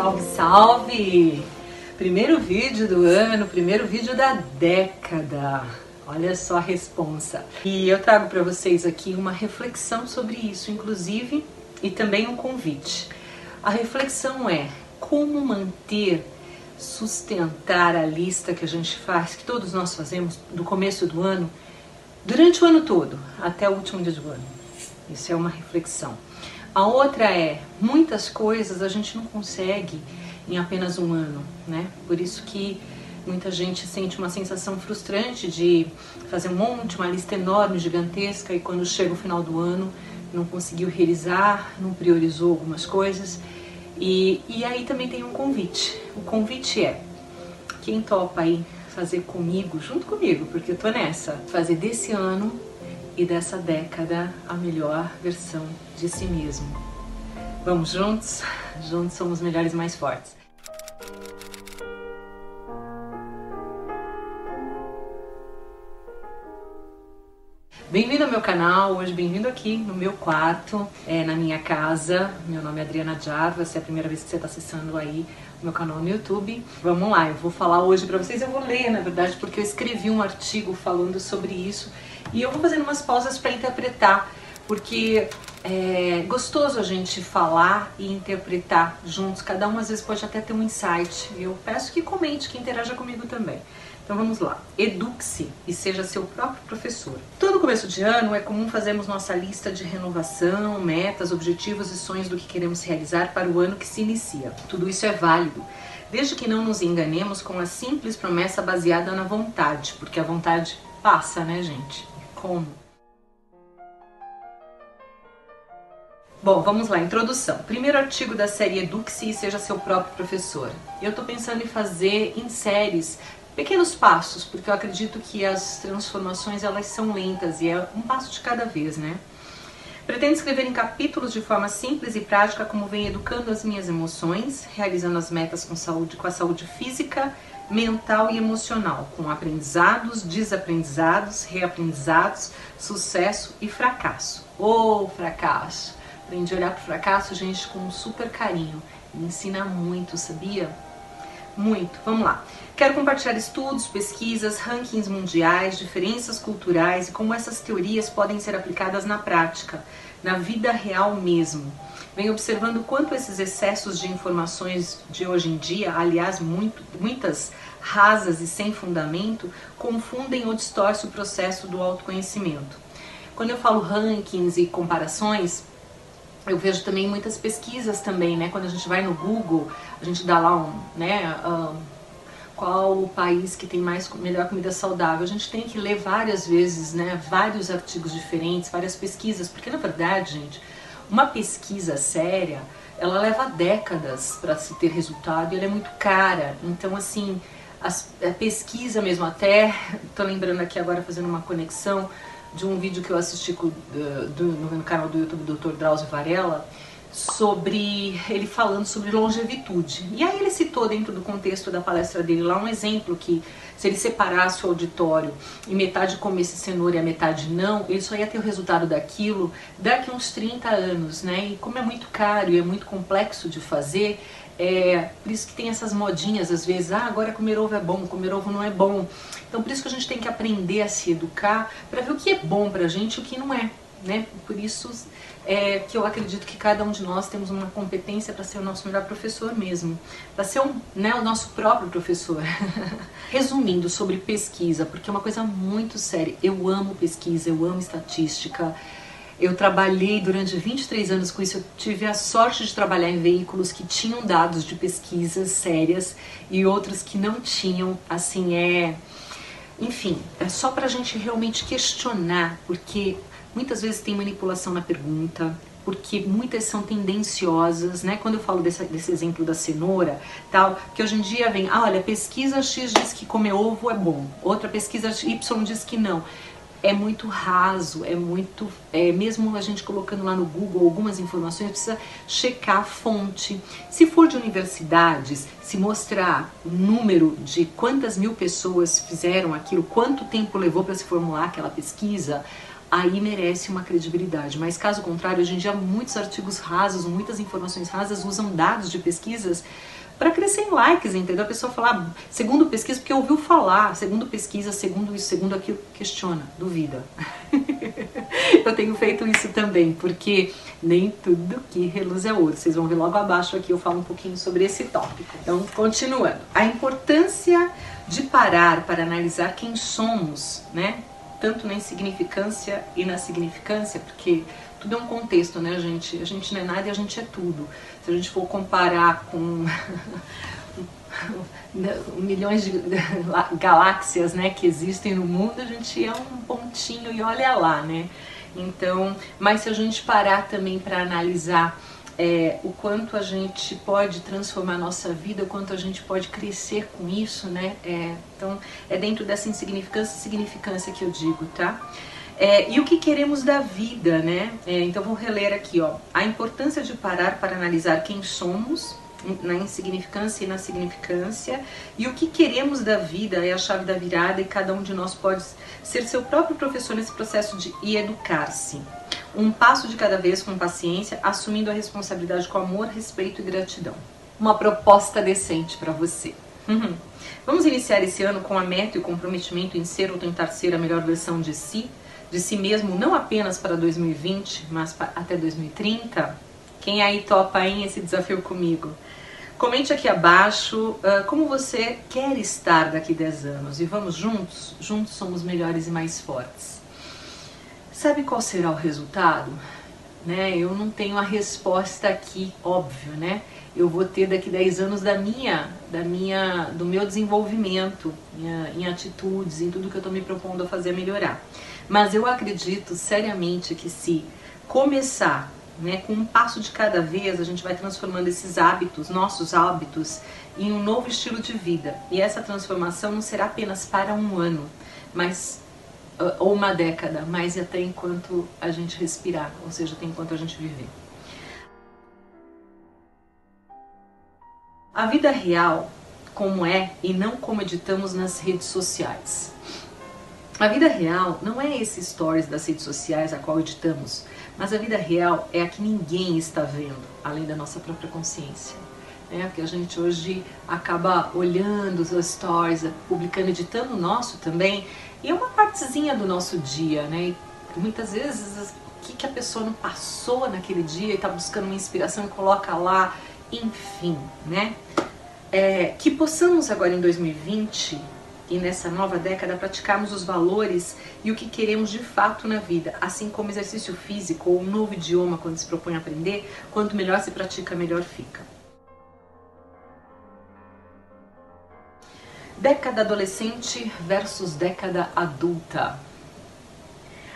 Salve, salve! Primeiro vídeo do ano, primeiro vídeo da década. Olha só a responsa. E eu trago para vocês aqui uma reflexão sobre isso, inclusive, e também um convite. A reflexão é como manter, sustentar a lista que a gente faz, que todos nós fazemos do começo do ano, durante o ano todo, até o último dia do ano. Isso é uma reflexão. A outra é, muitas coisas a gente não consegue em apenas um ano, né? Por isso que muita gente sente uma sensação frustrante de fazer um monte, uma lista enorme, gigantesca, e quando chega o final do ano não conseguiu realizar, não priorizou algumas coisas. E, e aí também tem um convite. O convite é, quem topa aí fazer comigo, junto comigo, porque eu tô nessa, fazer desse ano e dessa década a melhor versão de si mesmo. Vamos juntos? Juntos somos melhores e mais fortes. Bem-vindo ao meu canal, hoje bem-vindo aqui no meu quarto, é, na minha casa. Meu nome é Adriana Jarva, se é a primeira vez que você está acessando aí o meu canal no YouTube. Vamos lá, eu vou falar hoje para vocês, eu vou ler na verdade, porque eu escrevi um artigo falando sobre isso e eu vou fazendo umas pausas para interpretar, porque é gostoso a gente falar e interpretar juntos, cada um às vezes pode até ter um insight. Eu peço que comente, que interaja comigo também. Então vamos lá. Eduque-se e seja seu próprio professor. Todo começo de ano é comum fazermos nossa lista de renovação, metas, objetivos e sonhos do que queremos realizar para o ano que se inicia. Tudo isso é válido, desde que não nos enganemos com a simples promessa baseada na vontade, porque a vontade passa, né, gente? Como? Bom, vamos lá, introdução. Primeiro artigo da série Eduque-se e seja seu próprio professor. Eu tô pensando em fazer em séries pequenos passos, porque eu acredito que as transformações elas são lentas e é um passo de cada vez, né? Pretendo escrever em capítulos de forma simples e prática como venho educando as minhas emoções, realizando as metas com saúde, com a saúde física, mental e emocional, com aprendizados, desaprendizados, reaprendizados, sucesso e fracasso. Ô oh, fracasso! Aprendi a olhar para o fracasso, gente, com um super carinho. Me ensina muito, sabia? Muito. Vamos lá. Quero compartilhar estudos, pesquisas, rankings mundiais, diferenças culturais e como essas teorias podem ser aplicadas na prática, na vida real mesmo. Venho observando quanto esses excessos de informações de hoje em dia, aliás, muito, muitas rasas e sem fundamento, confundem ou distorcem o processo do autoconhecimento. Quando eu falo rankings e comparações, eu vejo também muitas pesquisas também, né? Quando a gente vai no Google, a gente dá lá um, né? Um, qual o país que tem mais melhor comida saudável. A gente tem que ler várias vezes, né? Vários artigos diferentes, várias pesquisas, porque na verdade, gente, uma pesquisa séria, ela leva décadas para se ter resultado e ela é muito cara. Então, assim, as, a pesquisa mesmo, até tô lembrando aqui agora fazendo uma conexão de um vídeo que eu assisti do, do, no canal do YouTube do Dr. Drauzio Varela sobre ele falando sobre longevitude. E aí ele citou dentro do contexto da palestra dele lá um exemplo que se ele separasse o auditório e metade comesse cenoura e a metade não, ele só ia ter o resultado daquilo daqui uns 30 anos, né? E como é muito caro e é muito complexo de fazer, é, por isso que tem essas modinhas às vezes, ah, agora comer ovo é bom, comer ovo não é bom. Então por isso que a gente tem que aprender a se educar para ver o que é bom pra gente e o que não é, né? Por isso é, que eu acredito que cada um de nós temos uma competência para ser o nosso melhor professor mesmo, para ser um, né, o nosso próprio professor. Resumindo sobre pesquisa, porque é uma coisa muito séria. Eu amo pesquisa, eu amo estatística. Eu trabalhei durante 23 anos com isso. Eu tive a sorte de trabalhar em veículos que tinham dados de pesquisas sérias e outros que não tinham. Assim, é. Enfim, é só para a gente realmente questionar, porque muitas vezes tem manipulação na pergunta, porque muitas são tendenciosas, né? Quando eu falo desse, desse exemplo da cenoura, tal, que hoje em dia vem, ah, olha, pesquisa X diz que comer ovo é bom, outra pesquisa Y diz que não é muito raso, é muito. É, mesmo a gente colocando lá no Google algumas informações, precisa checar a fonte. Se for de universidades, se mostrar o número de quantas mil pessoas fizeram aquilo, quanto tempo levou para se formular aquela pesquisa, aí merece uma credibilidade. Mas caso contrário, hoje em dia muitos artigos rasos, muitas informações rasas usam dados de pesquisas para crescer em likes, entendeu? A pessoa falar, segundo pesquisa, porque ouviu falar, segundo pesquisa, segundo isso, segundo aquilo, questiona, duvida. eu tenho feito isso também, porque nem tudo que reluz é ouro. Vocês vão ver logo abaixo aqui, eu falo um pouquinho sobre esse tópico. Então, continuando. A importância de parar para analisar quem somos, né? Tanto na insignificância e na significância, porque tudo é um contexto, né, gente? A gente não é nada e a gente é tudo. A gente for comparar com milhões de galáxias, né, que existem no mundo, a gente é um pontinho e olha lá, né? Então, mas se a gente parar também para analisar é, o quanto a gente pode transformar a nossa vida, o quanto a gente pode crescer com isso, né? É, então, é dentro dessa insignificância significância que eu digo, tá? É, e o que queremos da vida, né? É, então vou reler aqui, ó. A importância de parar para analisar quem somos, na insignificância e na significância, e o que queremos da vida é a chave da virada e cada um de nós pode ser seu próprio professor nesse processo de educar-se. Um passo de cada vez com paciência, assumindo a responsabilidade com amor, respeito e gratidão. Uma proposta decente para você. Uhum. Vamos iniciar esse ano com a meta e o comprometimento em ser ou tentar ser a melhor versão de si, de si mesmo, não apenas para 2020, mas até 2030? Quem aí topa em esse desafio comigo? Comente aqui abaixo uh, como você quer estar daqui 10 anos e vamos juntos? Juntos somos melhores e mais fortes. Sabe qual será o resultado? Né? Eu não tenho a resposta aqui, óbvio, né? Eu vou ter daqui 10 anos da minha, da minha, do meu desenvolvimento, minha, em atitudes, em tudo que eu estou me propondo a fazer melhorar. Mas eu acredito seriamente que se começar né, com um passo de cada vez, a gente vai transformando esses hábitos, nossos hábitos, em um novo estilo de vida. E essa transformação não será apenas para um ano, mas ah, ou uma década, mas até enquanto a gente respirar, ou seja, até enquanto a gente viver. A vida real, como é e não como editamos nas redes sociais. A vida real não é esse stories das redes sociais a qual editamos, mas a vida real é a que ninguém está vendo, além da nossa própria consciência. É, porque a gente hoje acaba olhando os stories, publicando, editando o nosso também, e é uma partezinha do nosso dia, né? E muitas vezes o que, a pessoa não passou naquele dia e está buscando uma inspiração e coloca lá, enfim, né? É, que possamos agora em 2020 e nessa nova década praticarmos os valores e o que queremos de fato na vida, assim como exercício físico ou um novo idioma quando se propõe a aprender, quanto melhor se pratica, melhor fica. Década adolescente versus década adulta.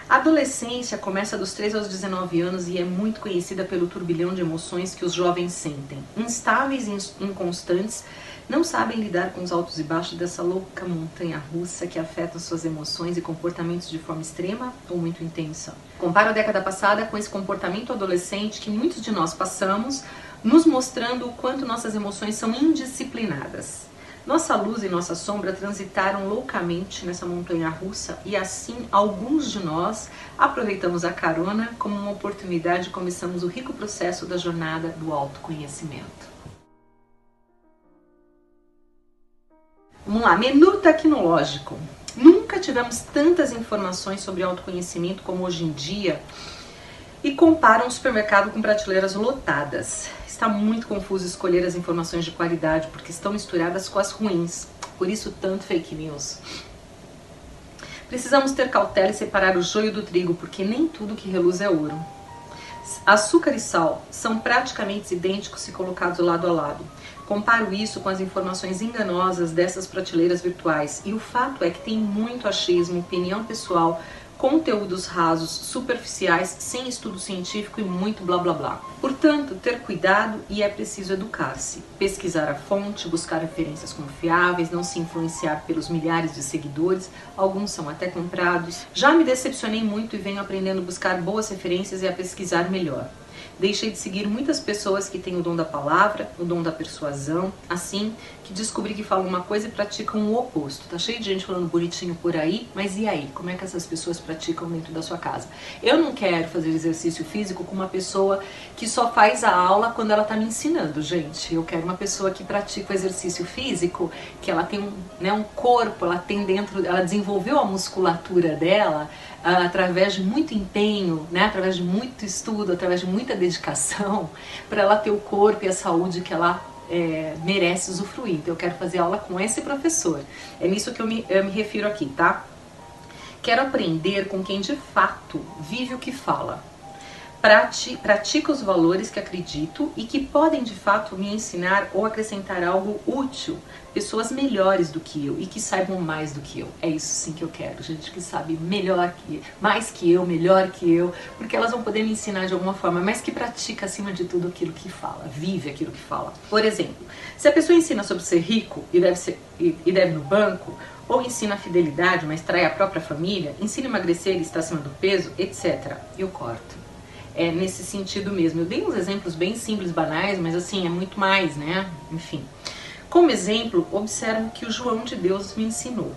A adolescência começa dos 3 aos 19 anos e é muito conhecida pelo turbilhão de emoções que os jovens sentem, instáveis e inconstantes, não sabem lidar com os altos e baixos dessa louca montanha russa que afeta suas emoções e comportamentos de forma extrema ou muito intensa. Comparo a década passada com esse comportamento adolescente que muitos de nós passamos, nos mostrando o quanto nossas emoções são indisciplinadas. Nossa luz e nossa sombra transitaram loucamente nessa montanha russa e assim alguns de nós aproveitamos a carona como uma oportunidade e começamos o rico processo da jornada do autoconhecimento. Vamos lá, menu tecnológico. Nunca tivemos tantas informações sobre autoconhecimento como hoje em dia e compara um supermercado com prateleiras lotadas. Está muito confuso escolher as informações de qualidade porque estão misturadas com as ruins. Por isso, tanto fake news. Precisamos ter cautela e separar o joio do trigo, porque nem tudo que reluz é ouro. Açúcar e sal são praticamente idênticos se colocados lado a lado. Comparo isso com as informações enganosas dessas prateleiras virtuais e o fato é que tem muito achismo, opinião pessoal, conteúdos rasos, superficiais, sem estudo científico e muito blá blá blá. Portanto, ter cuidado e é preciso educar-se, pesquisar a fonte, buscar referências confiáveis, não se influenciar pelos milhares de seguidores, alguns são até comprados. Já me decepcionei muito e venho aprendendo a buscar boas referências e a pesquisar melhor. Deixei de seguir muitas pessoas que têm o dom da palavra, o dom da persuasão, assim que descobri que falam uma coisa e praticam o oposto. Tá cheio de gente falando bonitinho por aí, mas e aí? Como é que essas pessoas praticam dentro da sua casa? Eu não quero fazer exercício físico com uma pessoa que só faz a aula quando ela tá me ensinando, gente. Eu quero uma pessoa que pratica o exercício físico, que ela tem um, né, um corpo, ela tem dentro, ela desenvolveu a musculatura dela uh, através de muito empenho, né, através de muito estudo, através de muita dedicação, para ela ter o corpo e a saúde que ela é, merece usufruir. Então eu quero fazer aula com esse professor. É nisso que eu me, eu me refiro aqui, tá? Quero aprender com quem de fato vive o que fala pratica os valores que acredito e que podem de fato me ensinar ou acrescentar algo útil, pessoas melhores do que eu e que saibam mais do que eu. É isso sim que eu quero, gente que sabe melhor que mais que eu, melhor que eu, porque elas vão poder me ensinar de alguma forma, mas que pratica acima de tudo aquilo que fala, vive aquilo que fala. Por exemplo, se a pessoa ensina sobre ser rico e deve ser e, deve no banco, ou ensina a fidelidade, mas trai a própria família, ensina a emagrecer e estar acima do peso, etc. Eu corto é, nesse sentido mesmo. Eu dei uns exemplos bem simples, banais, mas assim, é muito mais, né? Enfim. Como exemplo, observo que o João de Deus me ensinou.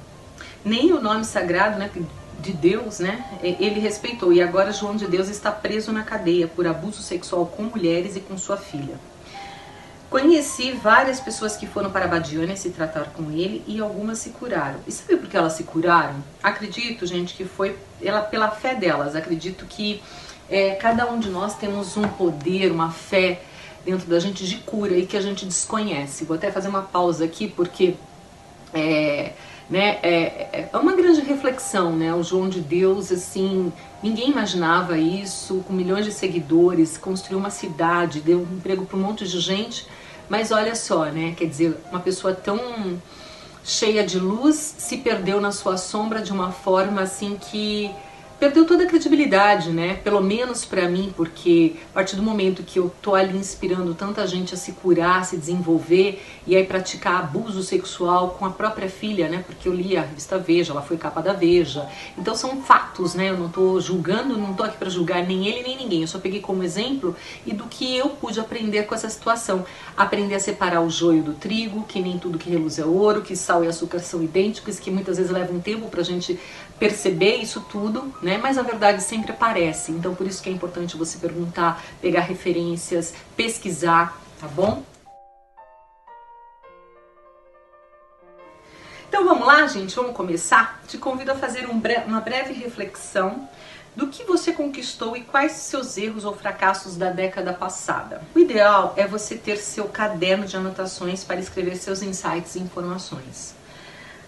Nem o nome sagrado, né, de Deus, né, ele respeitou. E agora João de Deus está preso na cadeia por abuso sexual com mulheres e com sua filha. Conheci várias pessoas que foram para a Badiânia se tratar com ele e algumas se curaram. E sabe por que elas se curaram? Acredito, gente, que foi ela, pela fé delas. Acredito que é, cada um de nós temos um poder, uma fé dentro da gente de cura e que a gente desconhece. Vou até fazer uma pausa aqui porque é, né, é, é uma grande reflexão, né? O João de Deus, assim, ninguém imaginava isso, com milhões de seguidores, construiu uma cidade, deu um emprego para um monte de gente, mas olha só, né? Quer dizer, uma pessoa tão cheia de luz se perdeu na sua sombra de uma forma assim que perdeu toda a credibilidade, né? Pelo menos para mim, porque a partir do momento que eu tô ali inspirando tanta gente a se curar, a se desenvolver e aí praticar abuso sexual com a própria filha, né? Porque eu li a revista Veja, ela foi capa da Veja. Então são fatos, né? Eu não tô julgando, não tô aqui para julgar nem ele nem ninguém. Eu só peguei como exemplo e do que eu pude aprender com essa situação. Aprender a separar o joio do trigo, que nem tudo que reluz é ouro, que sal e açúcar são idênticos, que muitas vezes leva um tempo pra gente perceber isso tudo, né? Mas a verdade sempre aparece. Então por isso que é importante você perguntar, pegar referências, pesquisar, tá bom? Então vamos lá, gente, vamos começar? Te convido a fazer um bre uma breve reflexão do que você conquistou e quais seus erros ou fracassos da década passada. O ideal é você ter seu caderno de anotações para escrever seus insights e informações.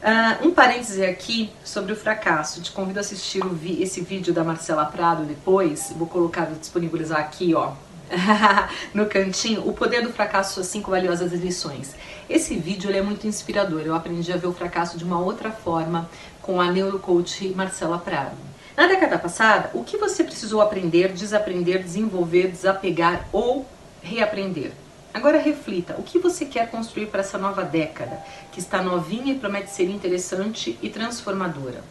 Uh, um parêntese aqui sobre o fracasso. Te convido a assistir vi esse vídeo da Marcela Prado depois. Vou colocar, vou disponibilizar aqui, ó, no cantinho, o poder do fracasso, suas cinco valiosas lições. Esse vídeo é muito inspirador. Eu aprendi a ver o fracasso de uma outra forma com a neurocoach Marcela Prado. Na década passada, o que você precisou aprender, desaprender, desenvolver, desapegar ou reaprender? Agora reflita, o que você quer construir para essa nova década, que está novinha e promete ser interessante e transformadora?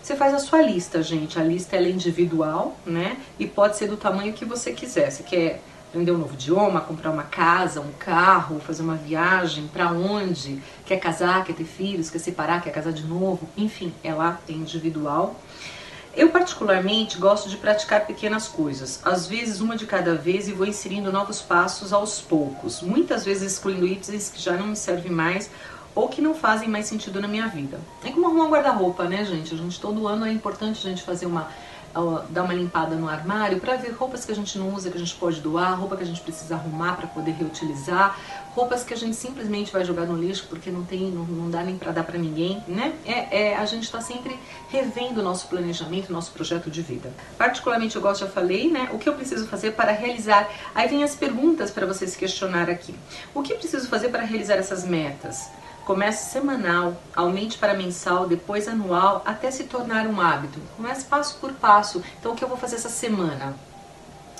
Você faz a sua lista, gente. A lista é individual, né? E pode ser do tamanho que você quiser. Você quer aprender um novo idioma, comprar uma casa, um carro, fazer uma viagem, para onde? Quer casar, quer ter filhos, quer separar, quer casar de novo? Enfim, ela é individual. Eu particularmente gosto de praticar pequenas coisas, às vezes uma de cada vez e vou inserindo novos passos aos poucos, muitas vezes excluindo itens que já não me servem mais ou que não fazem mais sentido na minha vida. É como arrumar um guarda-roupa, né, gente? A gente todo ano é importante a gente fazer uma dar uma limpada no armário para ver roupas que a gente não usa, que a gente pode doar, roupa que a gente precisa arrumar para poder reutilizar, roupas que a gente simplesmente vai jogar no lixo porque não tem, não, não dá nem para dar para ninguém, né? É, é a gente está sempre revendo o nosso planejamento, nosso projeto de vida. Particularmente eu gosto, já falei, né? O que eu preciso fazer para realizar? Aí vem as perguntas para você se questionar aqui. O que preciso fazer para realizar essas metas? Comece semanal, aumente para mensal, depois anual, até se tornar um hábito. Comece passo por passo. Então, o que eu vou fazer essa semana?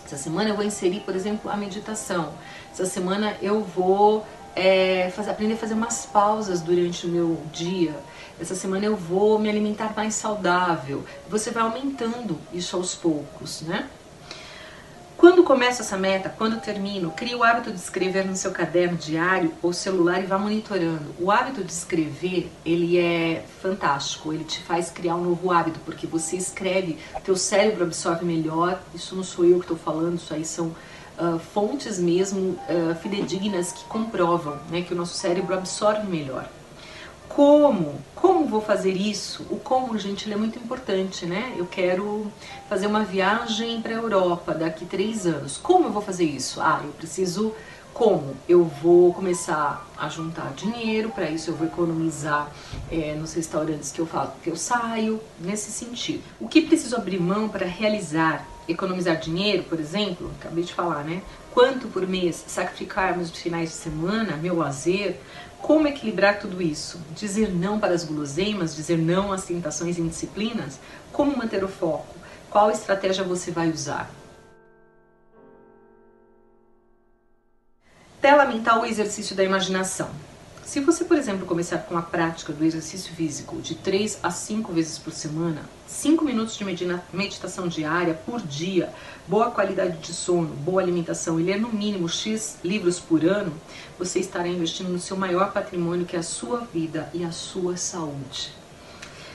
Essa semana eu vou inserir, por exemplo, a meditação. Essa semana eu vou é, fazer, aprender a fazer umas pausas durante o meu dia. Essa semana eu vou me alimentar mais saudável. Você vai aumentando isso aos poucos, né? Quando começo essa meta, quando termino, crie o hábito de escrever no seu caderno diário ou celular e vá monitorando. O hábito de escrever, ele é fantástico, ele te faz criar um novo hábito, porque você escreve, teu cérebro absorve melhor, isso não sou eu que estou falando, isso aí são uh, fontes mesmo uh, fidedignas que comprovam né, que o nosso cérebro absorve melhor. Como? Como vou fazer isso? O como, gente, ele é muito importante, né? Eu quero fazer uma viagem para a Europa daqui três anos. Como eu vou fazer isso? Ah, eu preciso. Como? Eu vou começar a juntar dinheiro, para isso eu vou economizar é, nos restaurantes que eu falo que eu saio, nesse sentido. O que preciso abrir mão para realizar? Economizar dinheiro, por exemplo, acabei de falar, né? Quanto por mês sacrificar meus finais de semana, meu lazer, como equilibrar tudo isso? Dizer não para as guloseimas, dizer não às tentações e indisciplinas? Como manter o foco? Qual estratégia você vai usar? Tela mental o exercício da imaginação. Se você, por exemplo, começar com a prática do exercício físico de 3 a 5 vezes por semana, 5 minutos de meditação diária por dia, boa qualidade de sono, boa alimentação e ler no mínimo X livros por ano, você estará investindo no seu maior patrimônio que é a sua vida e a sua saúde.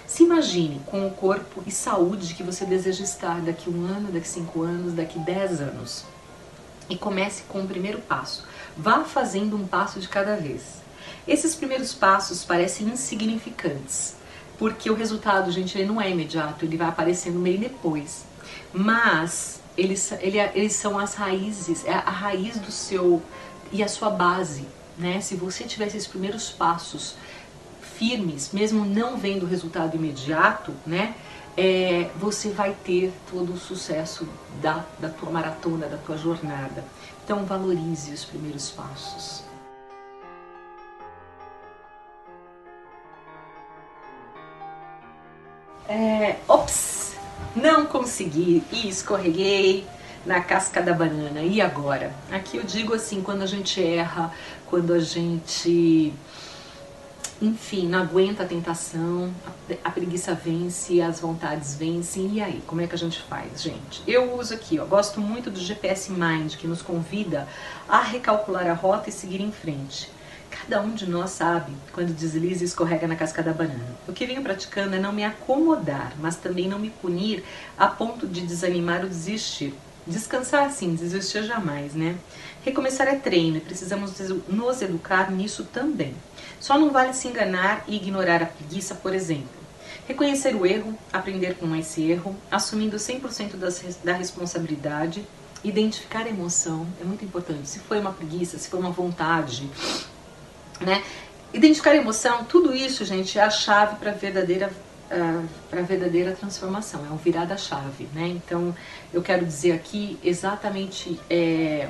Se imagine com o corpo e saúde que você deseja estar daqui um ano, daqui cinco anos, daqui dez anos. E comece com o primeiro passo. Vá fazendo um passo de cada vez. Esses primeiros passos parecem insignificantes, porque o resultado, gente, ele não é imediato, ele vai aparecendo meio depois. Mas eles, ele, eles são as raízes, é a raiz do seu e a sua base, né? Se você tiver esses primeiros passos firmes, mesmo não vendo o resultado imediato, né? É, você vai ter todo o sucesso da, da tua maratona, da tua jornada. Então valorize os primeiros passos. É, ops, não consegui e escorreguei na casca da banana. E agora? Aqui eu digo assim, quando a gente erra, quando a gente, enfim, não aguenta a tentação, a preguiça vence, as vontades vencem. E aí, como é que a gente faz, gente? Eu uso aqui, ó, gosto muito do GPS Mind, que nos convida a recalcular a rota e seguir em frente. Cada um de nós sabe quando desliza e escorrega na casca da banana. O que venho praticando é não me acomodar, mas também não me punir a ponto de desanimar ou desistir. Descansar sim, desistir jamais, né? Recomeçar é treino e precisamos nos educar nisso também. Só não vale se enganar e ignorar a preguiça, por exemplo. Reconhecer o erro, aprender com esse erro, assumindo 100% das, da responsabilidade, identificar a emoção, é muito importante. Se foi uma preguiça, se foi uma vontade, né? Identificar a emoção, tudo isso, gente, é a chave para a verdadeira uh, para verdadeira transformação, é o virar da chave, né? Então, eu quero dizer aqui exatamente é,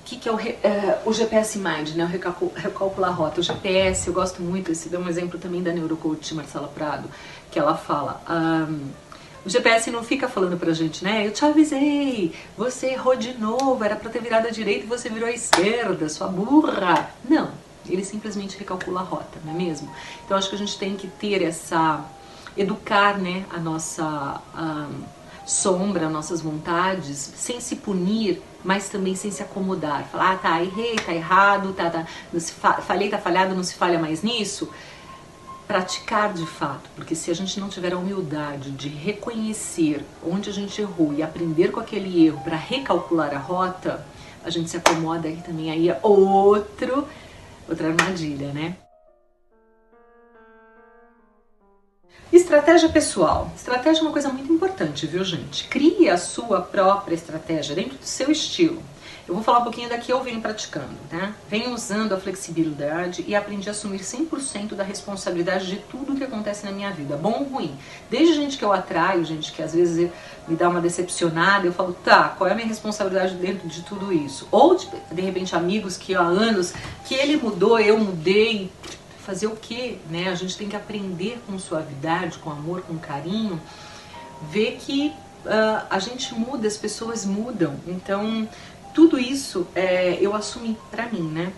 o que, que é o, é, o GPS Mind, né? O recalcul, recalcular rota. O GPS, eu gosto muito, esse é um exemplo também da neurocoach Marcela Prado, que ela fala. Um, o GPS não fica falando pra gente, né? Eu te avisei, você errou de novo, era pra ter virado à direita e você virou à esquerda, sua burra. Não, ele simplesmente recalcula a rota, não é mesmo? Então acho que a gente tem que ter essa. educar, né, a nossa. sombra, nossas vontades, sem se punir, mas também sem se acomodar. Falar, ah, tá, errei, tá errado, tá, tá, falhei, tá falhado, não se falha mais nisso praticar de fato, porque se a gente não tiver a humildade de reconhecer onde a gente errou e aprender com aquele erro para recalcular a rota, a gente se acomoda e também aí é outro outra armadilha, né? Estratégia pessoal. Estratégia é uma coisa muito importante, viu, gente? Crie a sua própria estratégia dentro do seu estilo. Eu vou falar um pouquinho daqui eu venho praticando, né? Venho usando a flexibilidade e aprendi a assumir 100% da responsabilidade de tudo que acontece na minha vida, bom ou ruim. Desde gente que eu atraio, gente que às vezes me dá uma decepcionada, eu falo, tá, qual é a minha responsabilidade dentro de tudo isso? Ou de, de repente amigos que há anos que ele mudou, eu mudei, fazer o quê, né? A gente tem que aprender com suavidade, com amor, com carinho, ver que uh, a gente muda, as pessoas mudam. Então, tudo isso é, eu assumi para mim, né?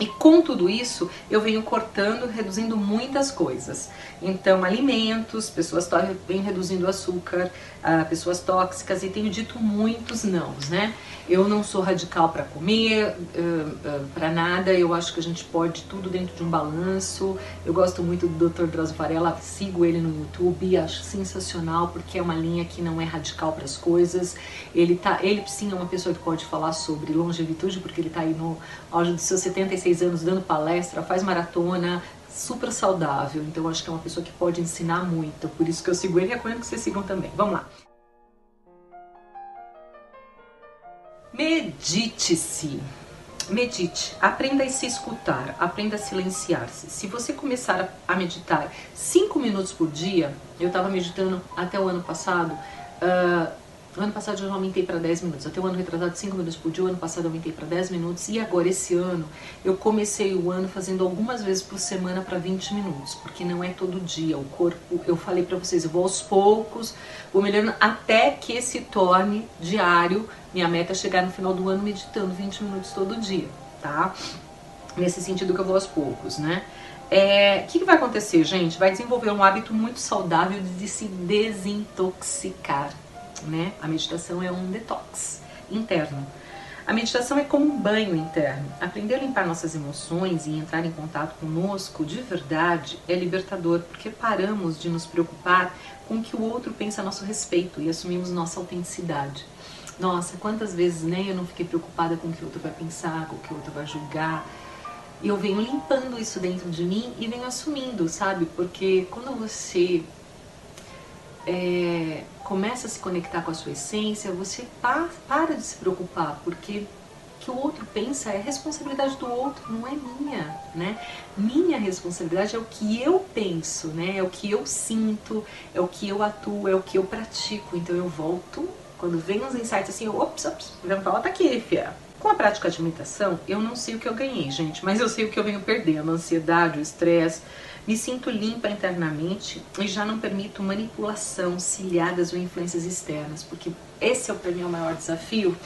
E com tudo isso, eu venho cortando, reduzindo muitas coisas. Então, alimentos, pessoas vêm reduzindo açúcar, uh, pessoas tóxicas, e tenho dito muitos nãos, né? Eu não sou radical para comer, uh, uh, para nada, eu acho que a gente pode tudo dentro de um balanço. Eu gosto muito do Dr. Drauzio Varela, sigo ele no YouTube, acho sensacional, porque é uma linha que não é radical para as coisas. Ele, tá, ele sim é uma pessoa que pode falar sobre longevidade, porque ele está aí no auge dos seus 76 16 anos dando palestra, faz maratona, super saudável. Então acho que é uma pessoa que pode ensinar muito. Por isso que eu sigo ele e recomendo que vocês sigam também. Vamos lá. Medite-se. Medite, aprenda a se escutar, aprenda a silenciar-se. Se você começar a meditar 5 minutos por dia, eu estava meditando até o ano passado, uh, no ano passado eu já aumentei para 10 minutos. Até o ano retrasado 5 minutos por dia. O ano passado eu aumentei para 10 minutos. E agora, esse ano, eu comecei o ano fazendo algumas vezes por semana para 20 minutos. Porque não é todo dia. O corpo, eu falei para vocês, eu vou aos poucos, vou melhorando até que se torne diário. Minha meta é chegar no final do ano meditando 20 minutos todo dia, tá? Nesse sentido que eu vou aos poucos, né? O é, que, que, vai acontecer, gente? Vai desenvolver um hábito muito saudável de se desintoxicar né? A meditação é um detox interno. A meditação é como um banho interno. Aprender a limpar nossas emoções e entrar em contato conosco de verdade é libertador, porque paramos de nos preocupar com o que o outro pensa a nosso respeito e assumimos nossa autenticidade. Nossa, quantas vezes né, eu não fiquei preocupada com o que o outro vai pensar, com o que o outro vai julgar. E eu venho limpando isso dentro de mim e venho assumindo, sabe? Porque quando você é, começa a se conectar com a sua essência, você pa para de se preocupar, porque o que o outro pensa é responsabilidade do outro, não é minha, né? Minha responsabilidade é o que eu penso, né? É o que eu sinto, é o que eu atuo, é o que eu pratico. Então eu volto, quando vem uns insights assim, ops, ops, volta aqui, fia. Com a prática de meditação, eu não sei o que eu ganhei, gente, mas eu sei o que eu venho perdendo, a ansiedade, o estresse, me sinto limpa internamente e já não permito manipulação, cilhadas ou influências externas, porque esse é para mim o maior desafio.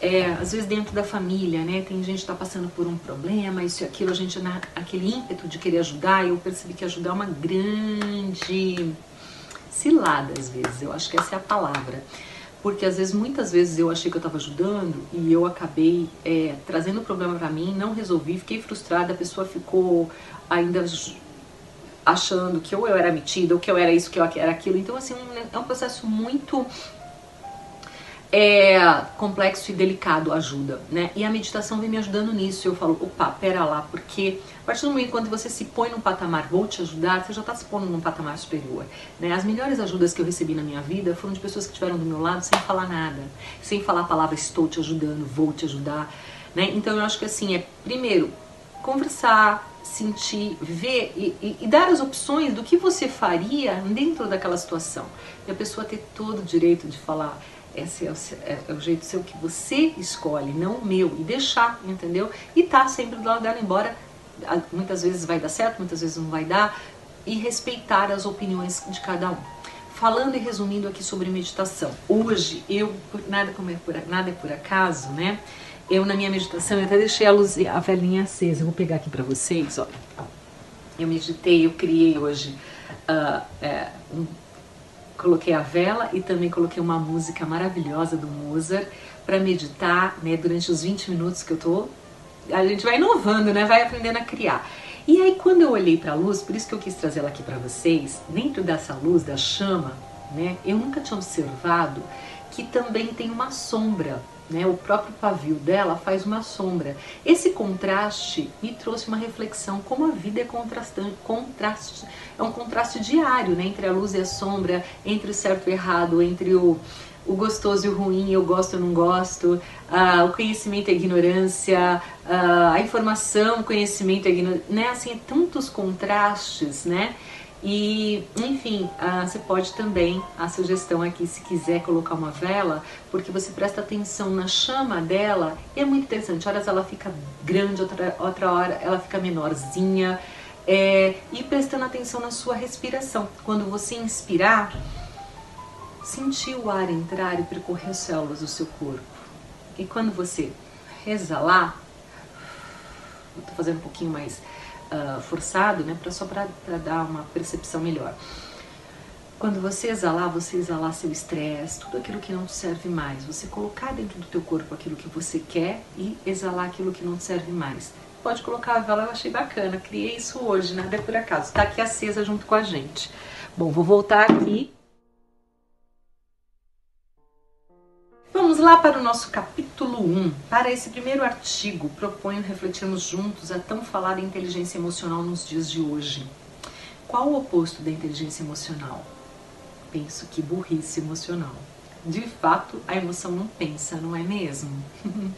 É, às vezes dentro da família, né? Tem gente que está passando por um problema, isso e aquilo, a gente na aquele ímpeto de querer ajudar, eu percebi que ajudar é uma grande cilada às vezes. Eu acho que essa é a palavra. Porque às vezes, muitas vezes eu achei que eu estava ajudando e eu acabei é, trazendo o problema para mim, não resolvi, fiquei frustrada, a pessoa ficou ainda achando que ou eu era metida, ou que eu era isso, que eu era aquilo. Então, assim, é um processo muito é, complexo e delicado ajuda, né? E a meditação vem me ajudando nisso. Eu falo, opa, pera lá, porque a partir do momento quando você se põe num patamar, vou te ajudar, você já está se pondo num patamar superior, né? As melhores ajudas que eu recebi na minha vida foram de pessoas que estiveram do meu lado sem falar nada, sem falar a palavra estou te ajudando, vou te ajudar, né? Então eu acho que assim, é primeiro conversar, sentir, ver e, e, e, dar as opções do que você faria dentro daquela situação. E a pessoa ter todo o direito de falar, esse é o, é, é o jeito seu que você escolhe, não o meu, e deixar, entendeu? E tá sempre do lado dela, embora muitas vezes vai dar certo, muitas vezes não vai dar, e respeitar as opiniões de cada um. Falando e resumindo aqui sobre meditação. Hoje, eu, nada, como é por, nada é por acaso, né? Eu na minha meditação, eu até deixei a luz, a velhinha acesa. Eu vou pegar aqui para vocês, olha. Eu meditei, eu criei hoje, uh, é, um, coloquei a vela e também coloquei uma música maravilhosa do Mozart para meditar, né, durante os 20 minutos que eu tô. A gente vai inovando, né, vai aprendendo a criar. E aí quando eu olhei para a luz, por isso que eu quis trazer ela aqui para vocês, dentro dessa luz, da chama, né, eu nunca tinha observado que também tem uma sombra né? O próprio pavio dela faz uma sombra. Esse contraste me trouxe uma reflexão como a vida é contrastante, contraste, é um contraste diário, né? Entre a luz e a sombra, entre o certo e o errado, entre o, o gostoso e o ruim, eu gosto ou não gosto, o conhecimento e a ignorância, a informação, o conhecimento e a ignorância, né? Assim, tantos contrastes, né? E, enfim, ah, você pode também, a sugestão aqui, se quiser colocar uma vela, porque você presta atenção na chama dela, e é muito interessante. Horas ela fica grande, outra, outra hora ela fica menorzinha. É, e prestando atenção na sua respiração. Quando você inspirar, sentir o ar entrar e percorrer as células do seu corpo. E quando você exalar, tô fazendo um pouquinho mais uh, forçado, né? Pra, só para dar uma percepção melhor. Quando você exalar, você exalar seu estresse, tudo aquilo que não te serve mais. Você colocar dentro do teu corpo aquilo que você quer e exalar aquilo que não te serve mais. Pode colocar a vela, eu achei bacana. Criei isso hoje, nada é por acaso. Tá aqui acesa junto com a gente. Bom, vou voltar aqui. Lá para o nosso capítulo 1. Para esse primeiro artigo, proponho refletirmos juntos a tão falada inteligência emocional nos dias de hoje. Qual o oposto da inteligência emocional? Penso que burrice emocional. De fato, a emoção não pensa, não é mesmo?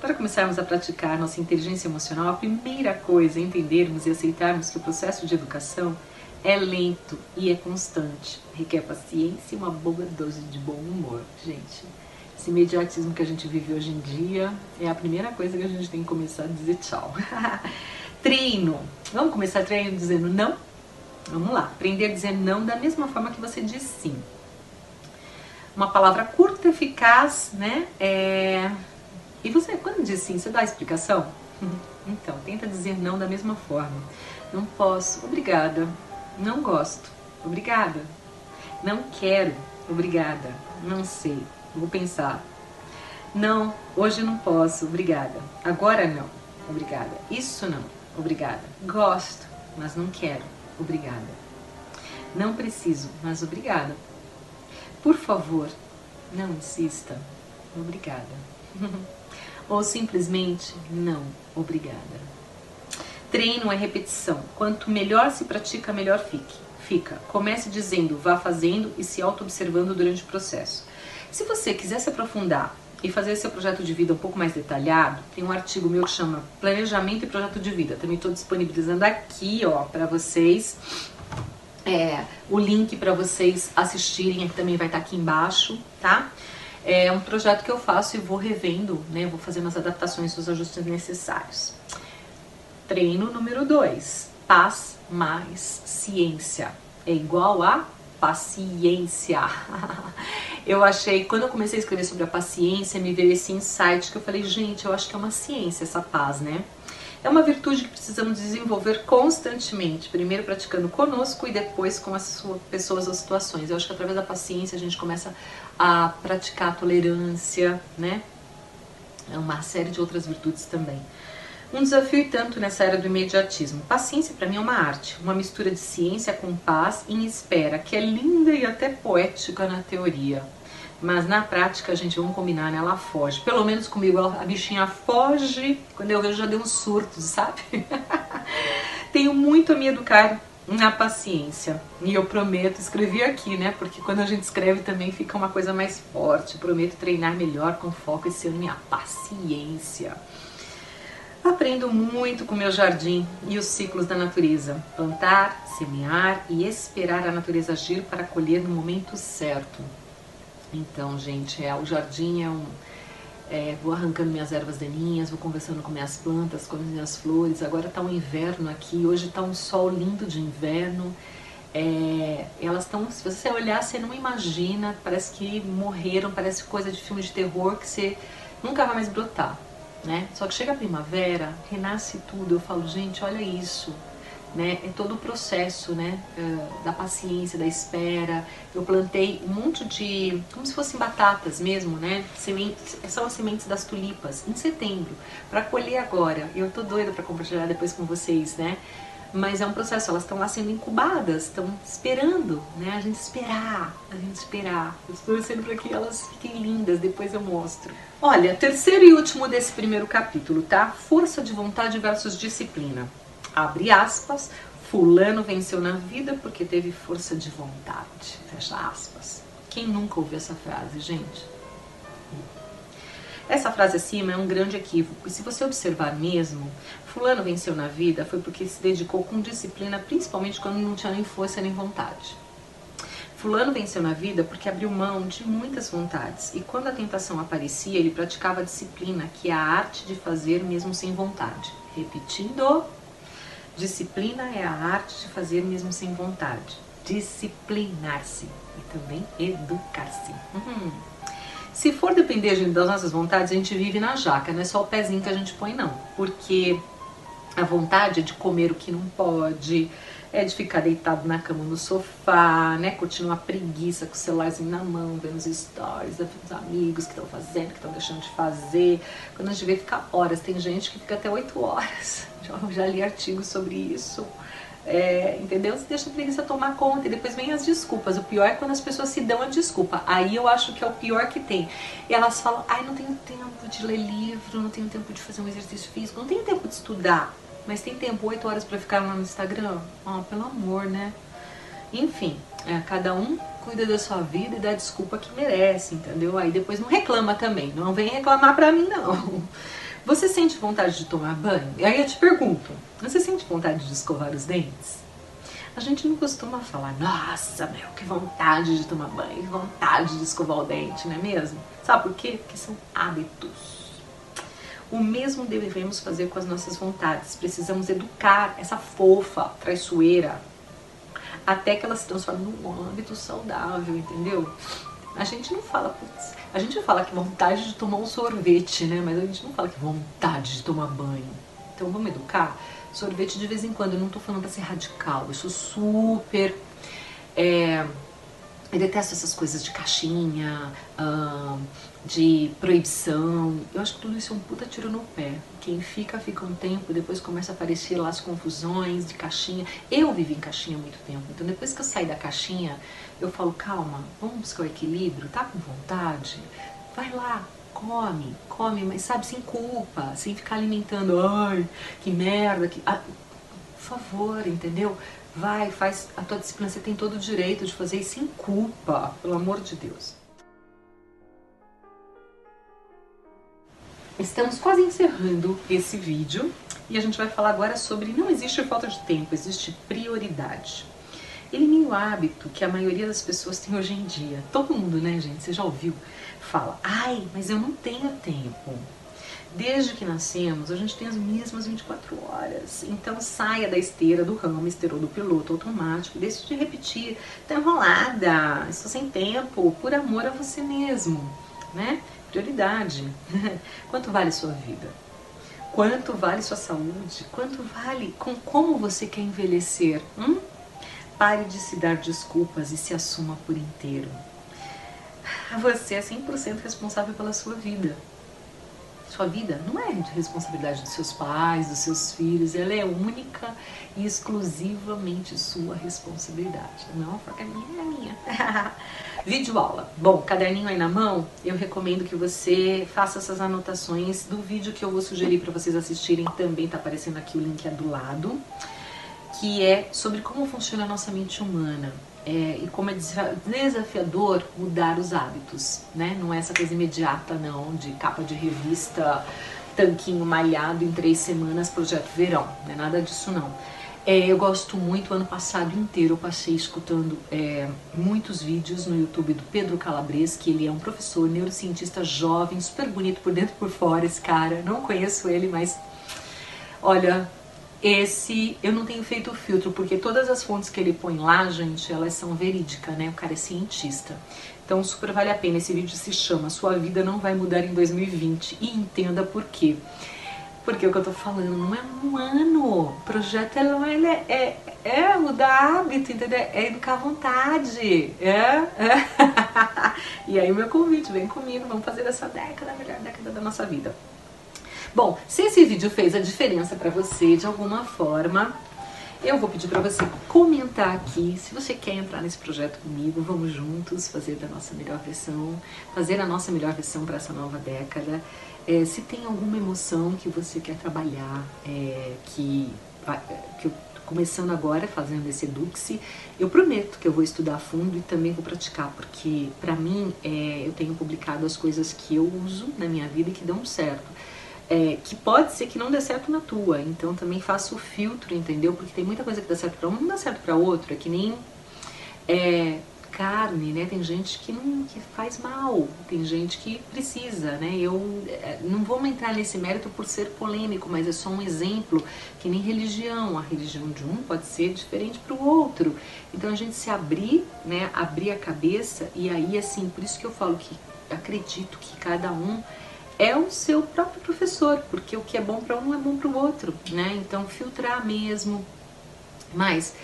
Para começarmos a praticar nossa inteligência emocional, a primeira coisa é entendermos e aceitarmos que o processo de educação é lento e é constante. Requer paciência e uma boa dose de bom humor. Gente, esse imediatismo que a gente vive hoje em dia é a primeira coisa que a gente tem que começar a dizer tchau. treino. Vamos começar treino dizendo não? Vamos lá, aprender a dizer não da mesma forma que você diz sim. Uma palavra curta, eficaz, né? É... E você, quando diz sim, você dá a explicação? Então, tenta dizer não da mesma forma. Não posso, obrigada. Não gosto, obrigada. Não quero, obrigada. Não sei, vou pensar. Não, hoje não posso, obrigada. Agora não, obrigada. Isso não, obrigada. Gosto, mas não quero obrigada. Não preciso, mas obrigada. Por favor, não insista, obrigada. Ou simplesmente não, obrigada. Treino é repetição. Quanto melhor se pratica, melhor fique. Fica. Comece dizendo, vá fazendo e se auto-observando durante o processo. Se você quiser se aprofundar e fazer seu projeto de vida um pouco mais detalhado, tem um artigo meu que chama Planejamento e Projeto de Vida. Também estou disponibilizando aqui, ó, para vocês. É, o link para vocês assistirem que também vai estar tá aqui embaixo, tá? É um projeto que eu faço e vou revendo, né? Vou fazendo as adaptações, os ajustes necessários. Treino número 2: paz mais ciência é igual a paciência. eu achei, quando eu comecei a escrever sobre a paciência, me veio esse insight que eu falei, gente, eu acho que é uma ciência essa paz, né? É uma virtude que precisamos desenvolver constantemente, primeiro praticando conosco e depois com as pessoas ou situações. Eu acho que através da paciência a gente começa a praticar a tolerância, né? É uma série de outras virtudes também. Um desafio e tanto nessa era do imediatismo. Paciência para mim é uma arte, uma mistura de ciência com paz em espera, que é linda e até poética na teoria. Mas na prática a gente, vamos combinar, né? Ela foge. Pelo menos comigo, a bichinha foge. Quando eu vejo, já deu um surto, sabe? Tenho muito a me educar na paciência. E eu prometo, escrevi aqui, né? Porque quando a gente escreve também fica uma coisa mais forte. Prometo treinar melhor com foco esse ano minha paciência. Aprendo muito com meu jardim e os ciclos da natureza. Plantar, semear e esperar a natureza agir para colher no momento certo. Então, gente, é, o jardim é um. É, vou arrancando minhas ervas daninhas, vou conversando com minhas plantas, com minhas flores. Agora está um inverno aqui, hoje está um sol lindo de inverno. É, elas estão, se você olhar, você não imagina, parece que morreram, parece coisa de filme de terror que você nunca vai mais brotar né? Só que chega a primavera, renasce tudo. Eu falo, gente, olha isso, né? É todo o processo, né? Uh, da paciência, da espera. Eu plantei um monte de, como se fossem batatas mesmo, né? Sementes, são as sementes das tulipas em setembro para colher agora. Eu tô doida para compartilhar depois com vocês, né? Mas é um processo, elas estão lá sendo incubadas, estão esperando, né? A gente esperar, a gente esperar. Eu estou torcendo para que elas fiquem lindas, depois eu mostro. Olha, terceiro e último desse primeiro capítulo, tá? Força de vontade versus disciplina. Abre aspas, fulano venceu na vida porque teve força de vontade. Fecha aspas. Quem nunca ouviu essa frase, gente? Essa frase acima é um grande equívoco, e se você observar mesmo, Fulano venceu na vida foi porque se dedicou com disciplina, principalmente quando não tinha nem força nem vontade. Fulano venceu na vida porque abriu mão de muitas vontades, e quando a tentação aparecia, ele praticava a disciplina, que é a arte de fazer mesmo sem vontade. Repetindo, disciplina é a arte de fazer mesmo sem vontade. Disciplinar-se e também educar-se. Uhum. Se for depender das nossas vontades, a gente vive na jaca, não é só o pezinho que a gente põe, não. Porque A vontade é de comer o que não pode, é de ficar deitado na cama no sofá, né? Curtindo uma preguiça com o celularzinho na mão, vendo os stories dos amigos que estão fazendo, que estão deixando de fazer. Quando a gente vê ficar horas, tem gente que fica até 8 horas. Já, já li artigos sobre isso. É, entendeu? Você deixa a preguiça tomar conta e depois vem as desculpas. O pior é quando as pessoas se dão a desculpa. Aí eu acho que é o pior que tem. E elas falam: ai, não tenho tempo de ler livro, não tenho tempo de fazer um exercício físico, não tenho tempo de estudar. Mas tem tempo, 8 horas para ficar lá no Instagram? Oh, pelo amor, né? Enfim, é, cada um cuida da sua vida e dá a desculpa que merece, entendeu? Aí depois não reclama também. Não vem reclamar pra mim, não. Você sente vontade de tomar banho? E aí eu te pergunto, você sente vontade de escovar os dentes? A gente não costuma falar, nossa, meu, que vontade de tomar banho, que vontade de escovar o dente, não é mesmo? Sabe por quê? Porque são hábitos. O mesmo devemos fazer com as nossas vontades. Precisamos educar essa fofa, traiçoeira, até que ela se transforme num hábito saudável, entendeu? A gente não fala, putz, a gente fala que vontade de tomar um sorvete, né? Mas a gente não fala que vontade de tomar banho. Então vamos educar? Sorvete de vez em quando, eu não tô falando pra ser radical, eu sou super. É, eu detesto essas coisas de caixinha, uh, de proibição. Eu acho que tudo isso é um puta tiro no pé. Quem fica, fica um tempo, depois começa a aparecer lá as confusões de caixinha. Eu vivi em caixinha há muito tempo, então depois que eu saí da caixinha, eu falo, calma, vamos buscar o equilíbrio, tá com vontade? Vai lá, come, come, mas sabe, sem culpa, sem ficar alimentando, ai, que merda, que... Ah, por favor, entendeu? Vai, faz a tua disciplina, você tem todo o direito de fazer isso sem culpa, pelo amor de Deus. Estamos quase encerrando esse vídeo e a gente vai falar agora sobre não existe falta de tempo, existe prioridade. Elimine o hábito que a maioria das pessoas tem hoje em dia. Todo mundo, né, gente? Você já ouviu? Fala, ai, mas eu não tenho tempo. Desde que nascemos, a gente tem as mesmas 24 horas. Então saia da esteira do hamster ou do piloto automático. Deixe de repetir. Tá enrolada, estou sem tempo, por amor a você mesmo, né? Prioridade. Quanto vale sua vida? Quanto vale sua saúde? Quanto vale com como você quer envelhecer? Hum? Pare de se dar desculpas e se assuma por inteiro. Você é 100% responsável pela sua vida. Sua vida não é de responsabilidade dos seus pais, dos seus filhos, ela é única e exclusivamente sua responsabilidade. Não, porque a minha é minha. Vídeo aula. Bom, caderninho aí na mão, eu recomendo que você faça essas anotações do vídeo que eu vou sugerir para vocês assistirem. Também tá aparecendo aqui o link é do lado, que é sobre como funciona a nossa mente humana. É, e como é desafiador mudar os hábitos, né? Não é essa coisa imediata, não, de capa de revista, tanquinho malhado em três semanas, projeto verão, não é nada disso não. É, eu gosto muito, ano passado inteiro eu passei escutando é, muitos vídeos no YouTube do Pedro Calabres, que ele é um professor, neurocientista jovem, super bonito por dentro e por fora, esse cara, não conheço ele, mas olha, esse eu não tenho feito filtro, porque todas as fontes que ele põe lá, gente, elas são verídicas, né? O cara é cientista. Então super vale a pena. Esse vídeo se chama Sua Vida Não Vai Mudar em 2020 e entenda por quê. Porque o que eu tô falando não é um ano. O projeto ele é, é, é mudar hábito, entendeu? É educar a vontade. É? é. e aí meu convite, vem comigo, vamos fazer essa década, a melhor década da nossa vida. Bom, se esse vídeo fez a diferença para você de alguma forma, eu vou pedir para você comentar aqui se você quer entrar nesse projeto comigo. Vamos juntos fazer da nossa melhor versão, fazer a nossa melhor versão para essa nova década. É, se tem alguma emoção que você quer trabalhar, é, que, que eu começando agora fazendo esse Eduxe, eu prometo que eu vou estudar a fundo e também vou praticar, porque para mim é, eu tenho publicado as coisas que eu uso na minha vida e que dão certo é, que pode ser que não dê certo na tua. Então também faça o filtro, entendeu? Porque tem muita coisa que dá certo para um, não dá certo para outro. É que nem é, carne, né? Tem gente que não que faz mal, tem gente que precisa, né? Eu é, não vou entrar nesse mérito por ser polêmico, mas é só um exemplo que nem religião. A religião de um pode ser diferente para o outro. Então a gente se abrir, né? Abrir a cabeça e aí assim, por isso que eu falo que acredito que cada um é o seu próprio professor, porque o que é bom para um é bom para o outro, né? Então filtrar mesmo. Mas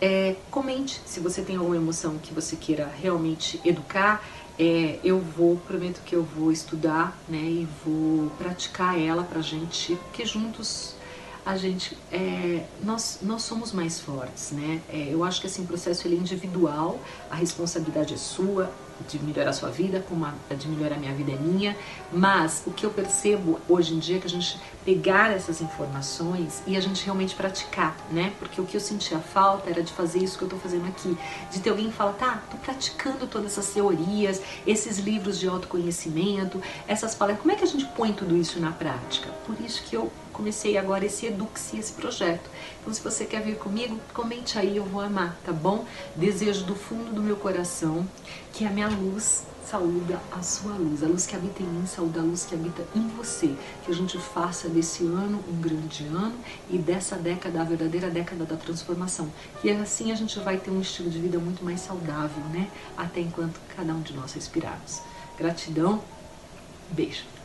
é, comente se você tem alguma emoção que você queira realmente educar. É, eu vou, prometo que eu vou estudar, né? E vou praticar ela pra gente, porque juntos a gente é, nós, nós somos mais fortes, né? É, eu acho que assim, o processo ele é individual, a responsabilidade é sua, de melhorar a sua vida, como a, de melhorar a minha vida é minha, mas o que eu percebo hoje em dia é que a gente pegar essas informações e a gente realmente praticar, né? Porque o que eu sentia falta era de fazer isso que eu tô fazendo aqui, de ter alguém que fala, tá, tô praticando todas essas teorias, esses livros de autoconhecimento, essas palestras, como é que a gente põe tudo isso na prática? Por isso que eu comecei agora esse Eduque-se, esse projeto. Então, se você quer vir comigo, comente aí, eu vou amar, tá bom? Desejo do fundo do meu coração que a minha luz saúda a sua luz, a luz que habita em mim, saúda a luz que habita em você. Que a gente faça desse ano um grande ano e dessa década a verdadeira década da transformação. Que assim a gente vai ter um estilo de vida muito mais saudável, né? Até enquanto cada um de nós respirarmos. Gratidão, beijo.